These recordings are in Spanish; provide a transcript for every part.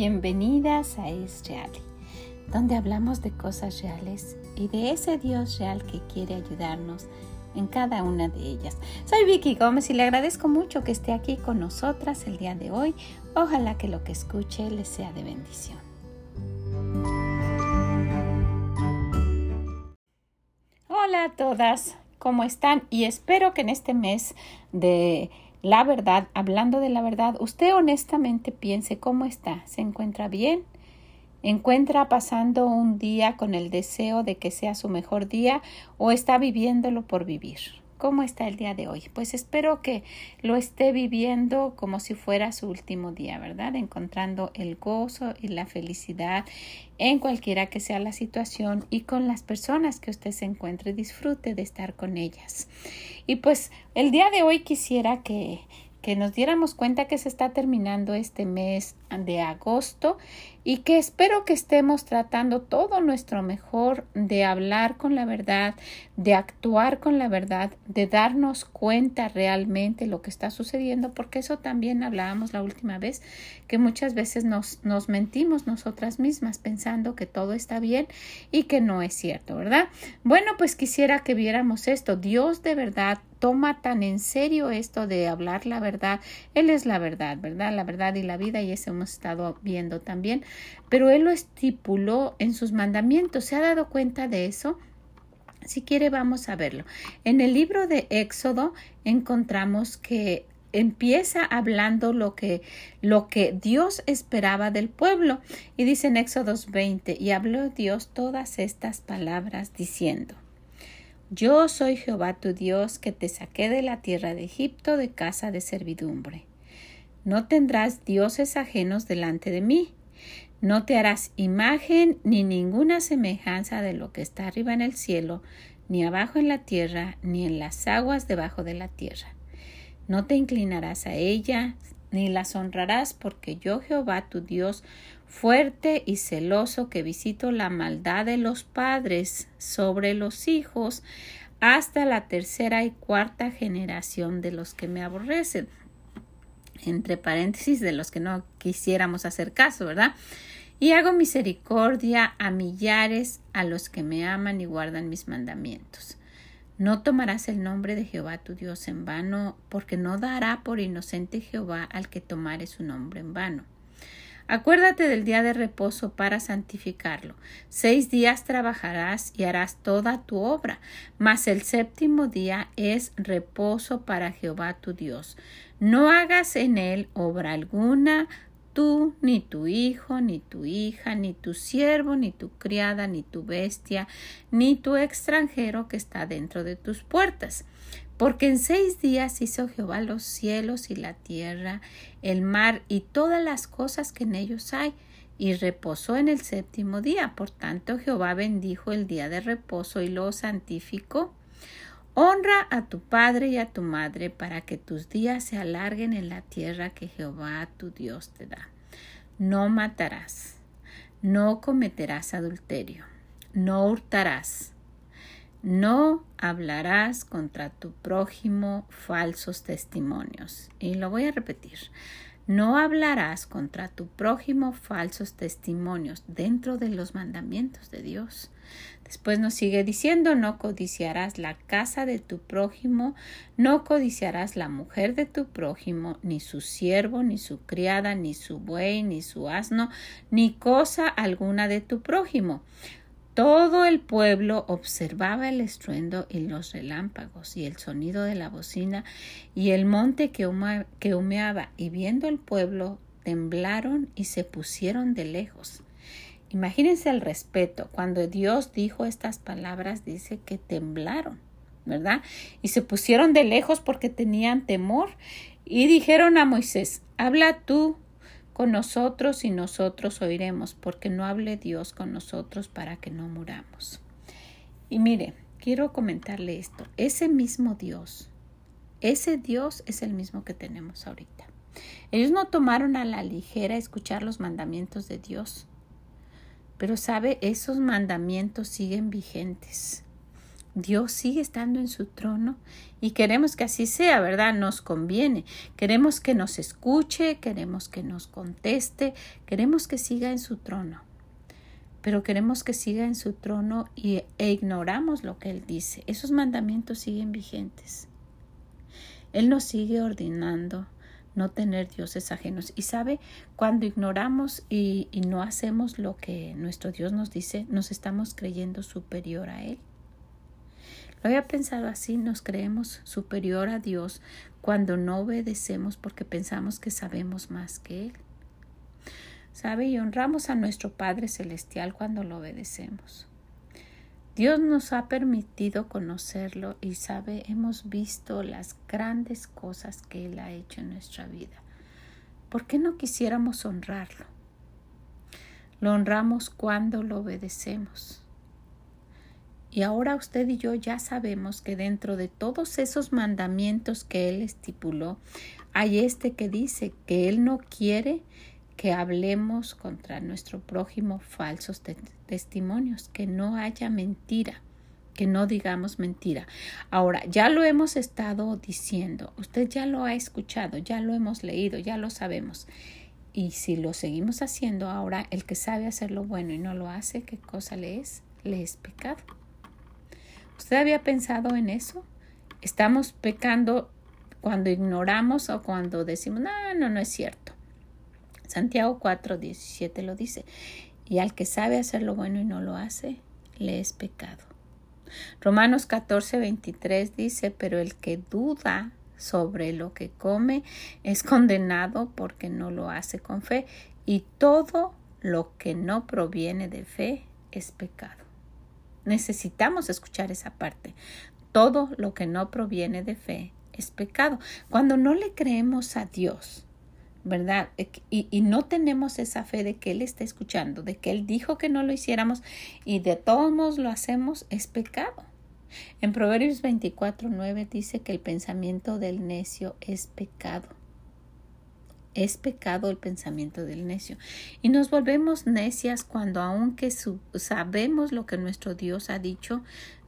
Bienvenidas a Es Real, donde hablamos de cosas reales y de ese Dios real que quiere ayudarnos en cada una de ellas. Soy Vicky Gómez y le agradezco mucho que esté aquí con nosotras el día de hoy. Ojalá que lo que escuche le sea de bendición. Hola a todas, ¿cómo están? Y espero que en este mes de la verdad, hablando de la verdad, usted honestamente piense cómo está, ¿se encuentra bien? ¿Encuentra pasando un día con el deseo de que sea su mejor día o está viviéndolo por vivir? ¿Cómo está el día de hoy? Pues espero que lo esté viviendo como si fuera su último día, ¿verdad? Encontrando el gozo y la felicidad en cualquiera que sea la situación y con las personas que usted se encuentre. Disfrute de estar con ellas. Y pues el día de hoy quisiera que que nos diéramos cuenta que se está terminando este mes de agosto y que espero que estemos tratando todo nuestro mejor de hablar con la verdad, de actuar con la verdad, de darnos cuenta realmente lo que está sucediendo, porque eso también hablábamos la última vez, que muchas veces nos, nos mentimos nosotras mismas pensando que todo está bien y que no es cierto, ¿verdad? Bueno, pues quisiera que viéramos esto. Dios de verdad toma tan en serio esto de hablar la verdad. Él es la verdad, ¿verdad? La verdad y la vida y eso hemos estado viendo también. Pero Él lo estipuló en sus mandamientos. ¿Se ha dado cuenta de eso? Si quiere, vamos a verlo. En el libro de Éxodo encontramos que empieza hablando lo que, lo que Dios esperaba del pueblo. Y dice en Éxodo 20, y habló Dios todas estas palabras diciendo. Yo soy Jehová tu Dios que te saqué de la tierra de Egipto de casa de servidumbre. No tendrás dioses ajenos delante de mí. No te harás imagen ni ninguna semejanza de lo que está arriba en el cielo, ni abajo en la tierra, ni en las aguas debajo de la tierra. No te inclinarás a ella, ni las honrarás, porque yo Jehová tu Dios fuerte y celoso que visito la maldad de los padres sobre los hijos hasta la tercera y cuarta generación de los que me aborrecen. Entre paréntesis, de los que no quisiéramos hacer caso, ¿verdad? Y hago misericordia a millares a los que me aman y guardan mis mandamientos. No tomarás el nombre de Jehová tu Dios en vano, porque no dará por inocente Jehová al que tomare su nombre en vano. Acuérdate del día de reposo para santificarlo. Seis días trabajarás y harás toda tu obra, mas el séptimo día es reposo para Jehová tu Dios. No hagas en él obra alguna, tú, ni tu hijo, ni tu hija, ni tu siervo, ni tu criada, ni tu bestia, ni tu extranjero que está dentro de tus puertas porque en seis días hizo Jehová los cielos y la tierra, el mar y todas las cosas que en ellos hay, y reposó en el séptimo día. Por tanto, Jehová bendijo el día de reposo y lo santificó. Honra a tu padre y a tu madre para que tus días se alarguen en la tierra que Jehová tu Dios te da. No matarás, no cometerás adulterio, no hurtarás no hablarás contra tu prójimo falsos testimonios. Y lo voy a repetir. No hablarás contra tu prójimo falsos testimonios dentro de los mandamientos de Dios. Después nos sigue diciendo, no codiciarás la casa de tu prójimo, no codiciarás la mujer de tu prójimo, ni su siervo, ni su criada, ni su buey, ni su asno, ni cosa alguna de tu prójimo. Todo el pueblo observaba el estruendo y los relámpagos y el sonido de la bocina y el monte que, humeaba y viendo el pueblo temblaron y se pusieron de lejos. Imagínense el respeto. Cuando Dios dijo estas palabras dice que temblaron, ¿verdad? Y se pusieron de lejos porque tenían temor y dijeron a Moisés, habla tú con nosotros y nosotros oiremos, porque no hable Dios con nosotros para que no muramos. Y mire, quiero comentarle esto, ese mismo Dios, ese Dios es el mismo que tenemos ahorita. Ellos no tomaron a la ligera escuchar los mandamientos de Dios, pero sabe, esos mandamientos siguen vigentes. Dios sigue estando en su trono y queremos que así sea, ¿verdad? Nos conviene. Queremos que nos escuche, queremos que nos conteste, queremos que siga en su trono. Pero queremos que siga en su trono y, e ignoramos lo que Él dice. Esos mandamientos siguen vigentes. Él nos sigue ordenando no tener dioses ajenos. Y sabe, cuando ignoramos y, y no hacemos lo que nuestro Dios nos dice, nos estamos creyendo superior a Él. Lo había pensado así, nos creemos superior a Dios cuando no obedecemos porque pensamos que sabemos más que Él. ¿Sabe? Y honramos a nuestro Padre Celestial cuando lo obedecemos. Dios nos ha permitido conocerlo y sabe, hemos visto las grandes cosas que Él ha hecho en nuestra vida. ¿Por qué no quisiéramos honrarlo? Lo honramos cuando lo obedecemos. Y ahora usted y yo ya sabemos que dentro de todos esos mandamientos que Él estipuló, hay este que dice que Él no quiere que hablemos contra nuestro prójimo falsos testimonios, que no haya mentira, que no digamos mentira. Ahora, ya lo hemos estado diciendo, usted ya lo ha escuchado, ya lo hemos leído, ya lo sabemos. Y si lo seguimos haciendo ahora, el que sabe hacer lo bueno y no lo hace, ¿qué cosa le es? Le es pecado. ¿Usted había pensado en eso? Estamos pecando cuando ignoramos o cuando decimos, no, no, no es cierto. Santiago 4, 17 lo dice. Y al que sabe hacer lo bueno y no lo hace, le es pecado. Romanos 14, 23 dice, pero el que duda sobre lo que come es condenado porque no lo hace con fe. Y todo lo que no proviene de fe es pecado. Necesitamos escuchar esa parte. Todo lo que no proviene de fe es pecado. Cuando no le creemos a Dios, ¿verdad? Y, y, no tenemos esa fe de que Él está escuchando, de que Él dijo que no lo hiciéramos y de todos modos lo hacemos, es pecado. En Proverbios 24, 9 dice que el pensamiento del necio es pecado. Es pecado el pensamiento del necio. Y nos volvemos necias cuando aunque sabemos lo que nuestro Dios ha dicho,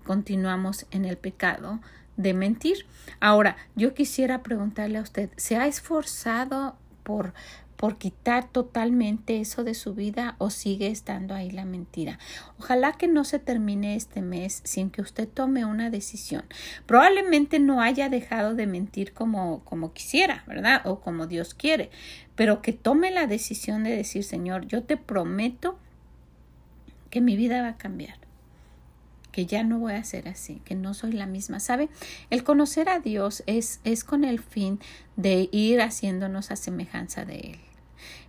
continuamos en el pecado de mentir. Ahora, yo quisiera preguntarle a usted, ¿se ha esforzado por por quitar totalmente eso de su vida o sigue estando ahí la mentira. Ojalá que no se termine este mes sin que usted tome una decisión. Probablemente no haya dejado de mentir como, como quisiera, ¿verdad? O como Dios quiere, pero que tome la decisión de decir, Señor, yo te prometo que mi vida va a cambiar que ya no voy a ser así, que no soy la misma. ¿Sabe? El conocer a Dios es, es con el fin de ir haciéndonos a semejanza de Él.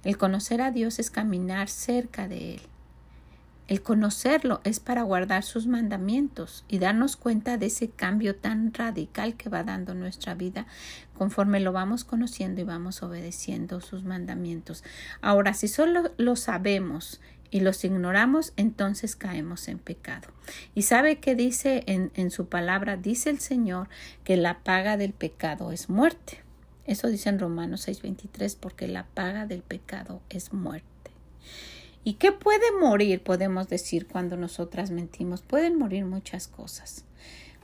El conocer a Dios es caminar cerca de Él. El conocerlo es para guardar sus mandamientos y darnos cuenta de ese cambio tan radical que va dando nuestra vida conforme lo vamos conociendo y vamos obedeciendo sus mandamientos. Ahora, si solo lo sabemos y los ignoramos, entonces caemos en pecado. ¿Y sabe qué dice en, en su palabra? Dice el Señor que la paga del pecado es muerte. Eso dice en Romanos 6:23, porque la paga del pecado es muerte. ¿Y qué puede morir? Podemos decir cuando nosotras mentimos. Pueden morir muchas cosas.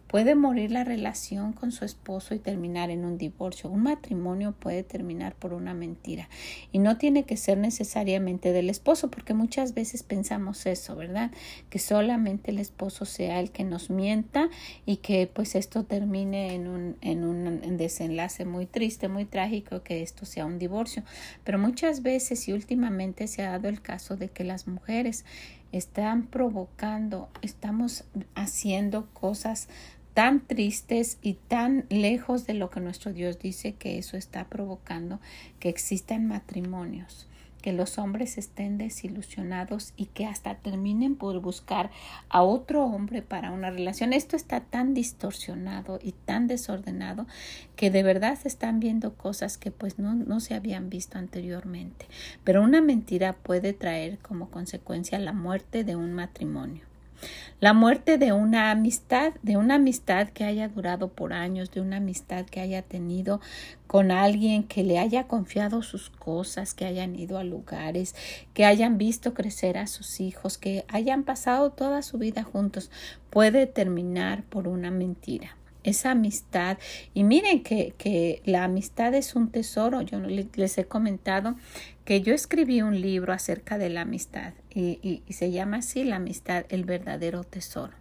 Puede morir la relación con su esposo y terminar en un divorcio. Un matrimonio puede terminar por una mentira. Y no tiene que ser necesariamente del esposo, porque muchas veces pensamos eso, ¿verdad? Que solamente el esposo sea el que nos mienta y que pues esto termine en un, en un desenlace muy triste, muy trágico, que esto sea un divorcio. Pero muchas veces y últimamente se ha dado el caso de que las mujeres están provocando, estamos haciendo cosas tan tristes y tan lejos de lo que nuestro Dios dice que eso está provocando que existan matrimonios, que los hombres estén desilusionados y que hasta terminen por buscar a otro hombre para una relación. Esto está tan distorsionado y tan desordenado que de verdad se están viendo cosas que pues no, no se habían visto anteriormente. Pero una mentira puede traer como consecuencia la muerte de un matrimonio. La muerte de una amistad, de una amistad que haya durado por años, de una amistad que haya tenido con alguien que le haya confiado sus cosas, que hayan ido a lugares, que hayan visto crecer a sus hijos, que hayan pasado toda su vida juntos, puede terminar por una mentira esa amistad. Y miren que, que, la amistad es un tesoro. Yo les he comentado que yo escribí un libro acerca de la amistad y, y, se llama así la amistad, el verdadero tesoro.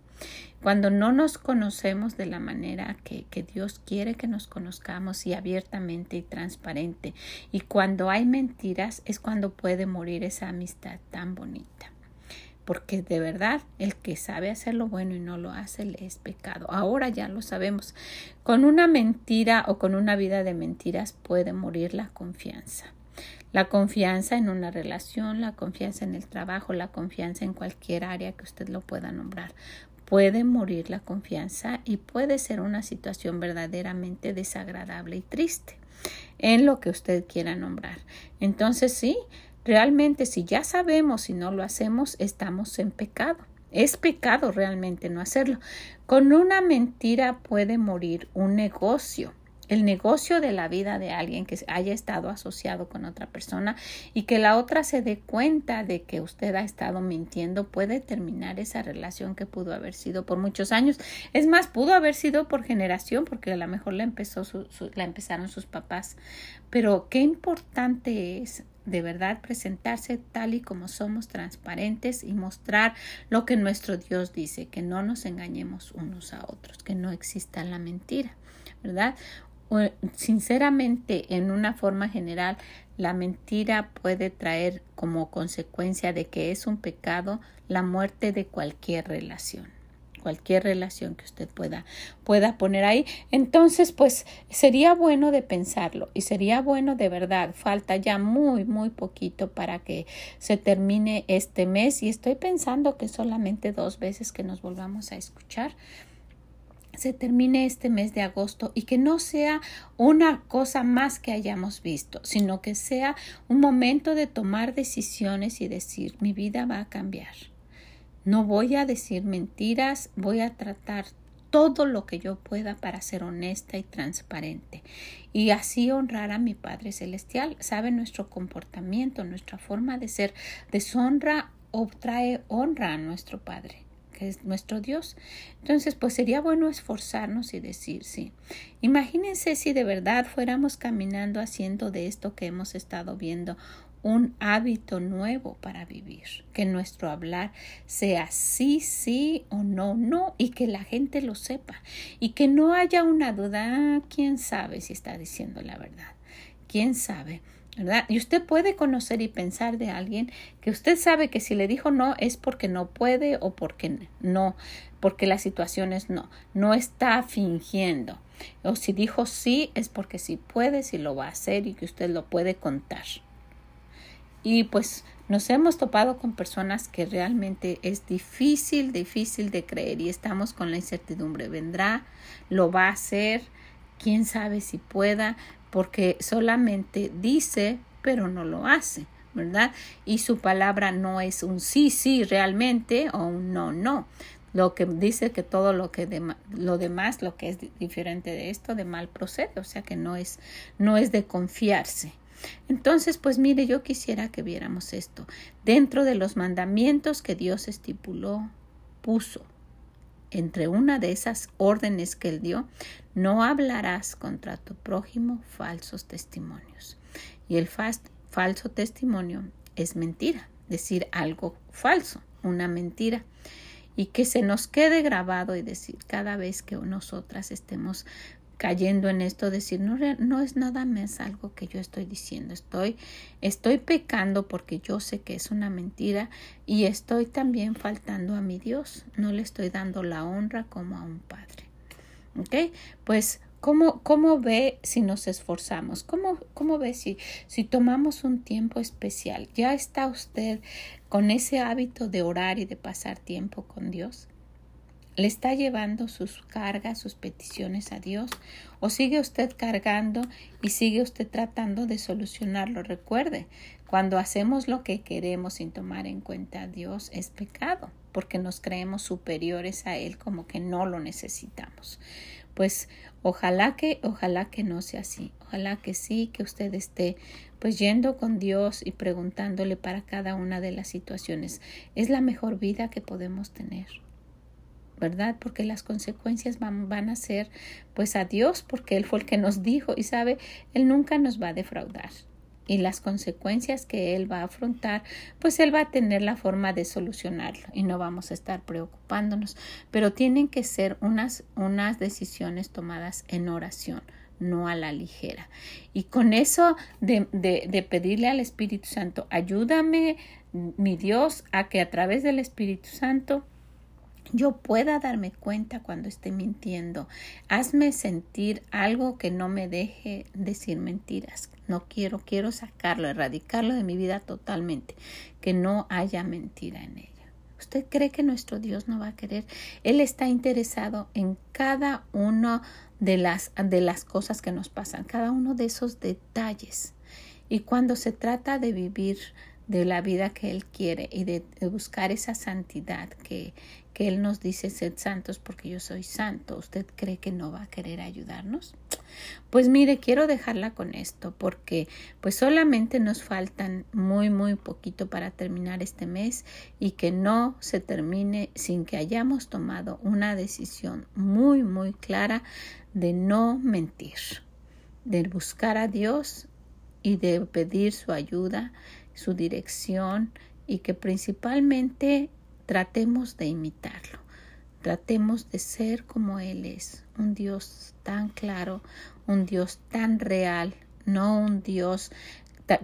Cuando no nos conocemos de la manera que, que Dios quiere que nos conozcamos y abiertamente y transparente, y cuando hay mentiras es cuando puede morir esa amistad tan bonita porque de verdad el que sabe hacer lo bueno y no lo hace le es pecado. Ahora ya lo sabemos. Con una mentira o con una vida de mentiras puede morir la confianza. La confianza en una relación, la confianza en el trabajo, la confianza en cualquier área que usted lo pueda nombrar. Puede morir la confianza y puede ser una situación verdaderamente desagradable y triste en lo que usted quiera nombrar. Entonces sí, Realmente si ya sabemos y no lo hacemos, estamos en pecado. Es pecado realmente no hacerlo. Con una mentira puede morir un negocio el negocio de la vida de alguien que haya estado asociado con otra persona y que la otra se dé cuenta de que usted ha estado mintiendo puede terminar esa relación que pudo haber sido por muchos años. Es más, pudo haber sido por generación porque a lo mejor la, empezó la empezaron sus papás. Pero qué importante es de verdad presentarse tal y como somos transparentes y mostrar lo que nuestro Dios dice, que no nos engañemos unos a otros, que no exista la mentira, ¿verdad? sinceramente, en una forma general, la mentira puede traer como consecuencia de que es un pecado la muerte de cualquier relación cualquier relación que usted pueda pueda poner ahí entonces pues sería bueno de pensarlo y sería bueno de verdad falta ya muy muy poquito para que se termine este mes y estoy pensando que solamente dos veces que nos volvamos a escuchar se termine este mes de agosto y que no sea una cosa más que hayamos visto, sino que sea un momento de tomar decisiones y decir mi vida va a cambiar. No voy a decir mentiras, voy a tratar todo lo que yo pueda para ser honesta y transparente y así honrar a mi Padre Celestial. Sabe nuestro comportamiento, nuestra forma de ser deshonra o trae honra a nuestro Padre que es nuestro Dios. Entonces, pues sería bueno esforzarnos y decir, sí. Imagínense si de verdad fuéramos caminando haciendo de esto que hemos estado viendo un hábito nuevo para vivir, que nuestro hablar sea sí, sí o no, no, y que la gente lo sepa, y que no haya una duda, ah, quién sabe si está diciendo la verdad, quién sabe. ¿verdad? Y usted puede conocer y pensar de alguien que usted sabe que si le dijo no es porque no puede o porque no, porque la situación es no, no está fingiendo. O si dijo sí es porque sí puede, si lo va a hacer y que usted lo puede contar. Y pues nos hemos topado con personas que realmente es difícil, difícil de creer y estamos con la incertidumbre. Vendrá, lo va a hacer, quién sabe si pueda, porque solamente dice, pero no lo hace, ¿verdad? Y su palabra no es un sí, sí realmente o un no, no. Lo que dice que todo lo que lo demás, lo que es diferente de esto, de mal procede, o sea que no es, no es de confiarse. Entonces, pues mire, yo quisiera que viéramos esto. Dentro de los mandamientos que Dios estipuló, puso entre una de esas órdenes que él dio, no hablarás contra tu prójimo falsos testimonios. Y el falso testimonio es mentira, decir algo falso, una mentira. Y que se nos quede grabado y decir cada vez que nosotras estemos cayendo en esto, decir, no, no es nada más algo que yo estoy diciendo, estoy, estoy pecando porque yo sé que es una mentira y estoy también faltando a mi Dios, no le estoy dando la honra como a un padre. ¿Ok? Pues ¿Cómo, ¿Cómo, ve si nos esforzamos? ¿Cómo, cómo ve si, si tomamos un tiempo especial? ¿Ya está usted con ese hábito de orar y de pasar tiempo con Dios? ¿Le está llevando sus cargas, sus peticiones a Dios? ¿O sigue usted cargando y sigue usted tratando de solucionarlo? Recuerde, cuando hacemos lo que queremos sin tomar en cuenta a Dios es pecado, porque nos creemos superiores a Él como que no lo necesitamos. Pues ojalá que, ojalá que no sea así. Ojalá que sí, que usted esté pues yendo con Dios y preguntándole para cada una de las situaciones. Es la mejor vida que podemos tener. ¿Verdad? Porque las consecuencias van, van, a ser pues a Dios, porque Él fue el que nos dijo y sabe, Él nunca nos va a defraudar. Y las consecuencias que Él va a afrontar, pues Él va a tener la forma de solucionarlo y no vamos a estar preocupándonos. Pero tienen que ser unas, unas decisiones tomadas en oración no a la ligera. Y con eso de, de, de, pedirle al Espíritu Santo, ayúdame, mi Dios, a que a través del Espíritu Santo yo pueda darme cuenta cuando esté mintiendo. Hazme sentir algo que no me deje decir mentiras. No quiero, quiero sacarlo, erradicarlo de mi vida totalmente, que no haya mentira en ella. ¿Usted cree que nuestro Dios no va a querer? Él está interesado en cada uno de las, de las cosas que nos pasan, cada uno de esos detalles. Y cuando se trata de vivir de la vida que Él quiere y de, buscar esa santidad que, que Él nos dice, sed santos porque yo soy santo, ¿usted cree que no va a querer ayudarnos? Pues mire, quiero dejarla con esto porque pues solamente nos faltan muy muy poquito para terminar este mes y que no se termine sin que hayamos tomado una decisión muy muy clara de no mentir, de buscar a Dios y de pedir su ayuda su dirección y que principalmente tratemos de imitarlo, tratemos de ser como Él es, un Dios tan claro, un Dios tan real, no un Dios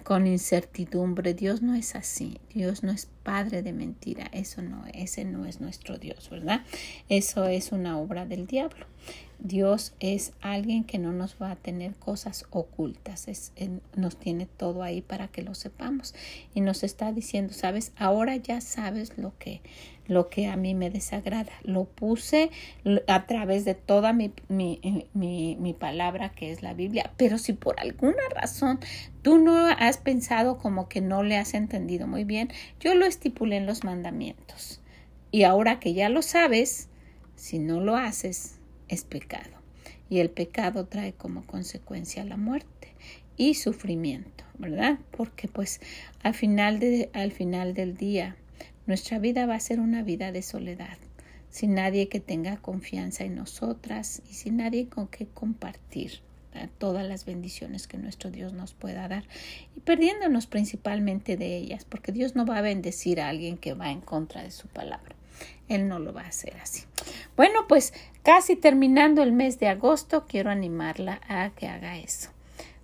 con incertidumbre. Dios no es así. Dios no es padre de mentira. Eso no, ese no es nuestro Dios, ¿verdad? Eso es una obra del diablo. Dios es alguien que no nos va a tener cosas ocultas, nos tiene todo ahí para que lo sepamos y nos está diciendo, sabes, ahora ya sabes lo que, lo que a mí me desagrada. Lo puse a través de toda mi, mi, mi, mi palabra que es la Biblia, pero si por alguna razón tú no has pensado como que no le has entendido muy bien, yo lo estipulé en los mandamientos. Y ahora que ya lo sabes, si no lo haces, es pecado. Y el pecado trae como consecuencia la muerte y sufrimiento, ¿verdad? Porque pues al final, de, al final del día nuestra vida va a ser una vida de soledad, sin nadie que tenga confianza en nosotras y sin nadie con que compartir todas las bendiciones que nuestro Dios nos pueda dar y perdiéndonos principalmente de ellas, porque Dios no va a bendecir a alguien que va en contra de su palabra. Él no lo va a hacer así. Bueno, pues casi terminando el mes de agosto, quiero animarla a que haga eso,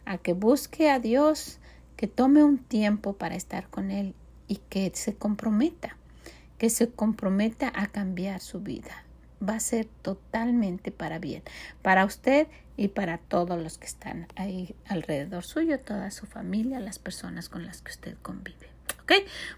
a que busque a Dios, que tome un tiempo para estar con Él y que se comprometa, que se comprometa a cambiar su vida. Va a ser totalmente para bien, para usted y para todos los que están ahí alrededor suyo, toda su familia, las personas con las que usted convive.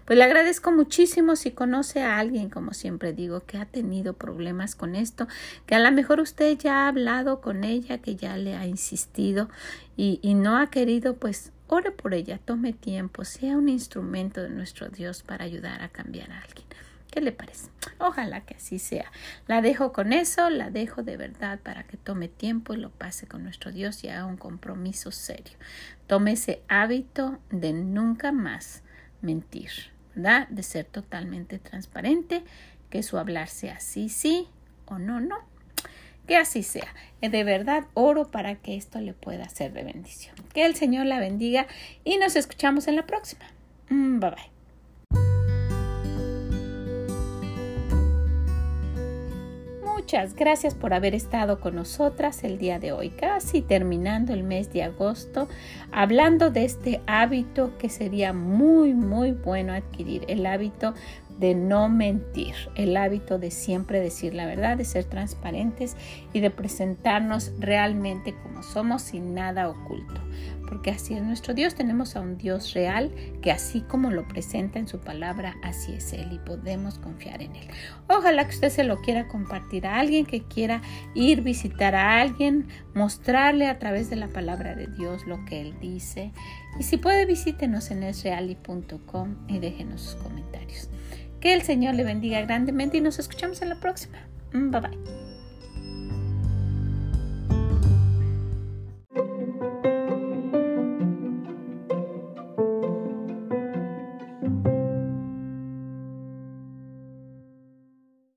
Pues le agradezco muchísimo si conoce a alguien, como siempre digo, que ha tenido problemas con esto, que a lo mejor usted ya ha hablado con ella, que ya le ha insistido y, y no ha querido, pues ore por ella, tome tiempo, sea un instrumento de nuestro Dios para ayudar a cambiar a alguien. ¿Qué le parece? Ojalá que así sea. La dejo con eso, la dejo de verdad para que tome tiempo y lo pase con nuestro Dios y haga un compromiso serio. Tome ese hábito de nunca más mentir, ¿verdad? De ser totalmente transparente, que su hablar sea sí, sí o no, no. Que así sea. De verdad oro para que esto le pueda ser de bendición. Que el Señor la bendiga y nos escuchamos en la próxima. Mm, bye bye. Muchas gracias por haber estado con nosotras el día de hoy, casi terminando el mes de agosto, hablando de este hábito que sería muy, muy bueno adquirir, el hábito de no mentir, el hábito de siempre decir la verdad, de ser transparentes y de presentarnos realmente como somos sin nada oculto. Porque así es nuestro Dios, tenemos a un Dios real que así como lo presenta en su palabra, así es Él y podemos confiar en Él. Ojalá que usted se lo quiera compartir a alguien que quiera ir visitar a alguien, mostrarle a través de la palabra de Dios lo que Él dice. Y si puede, visítenos en esreali.com y déjenos sus comentarios. Que el Señor le bendiga grandemente y nos escuchamos en la próxima. Bye bye.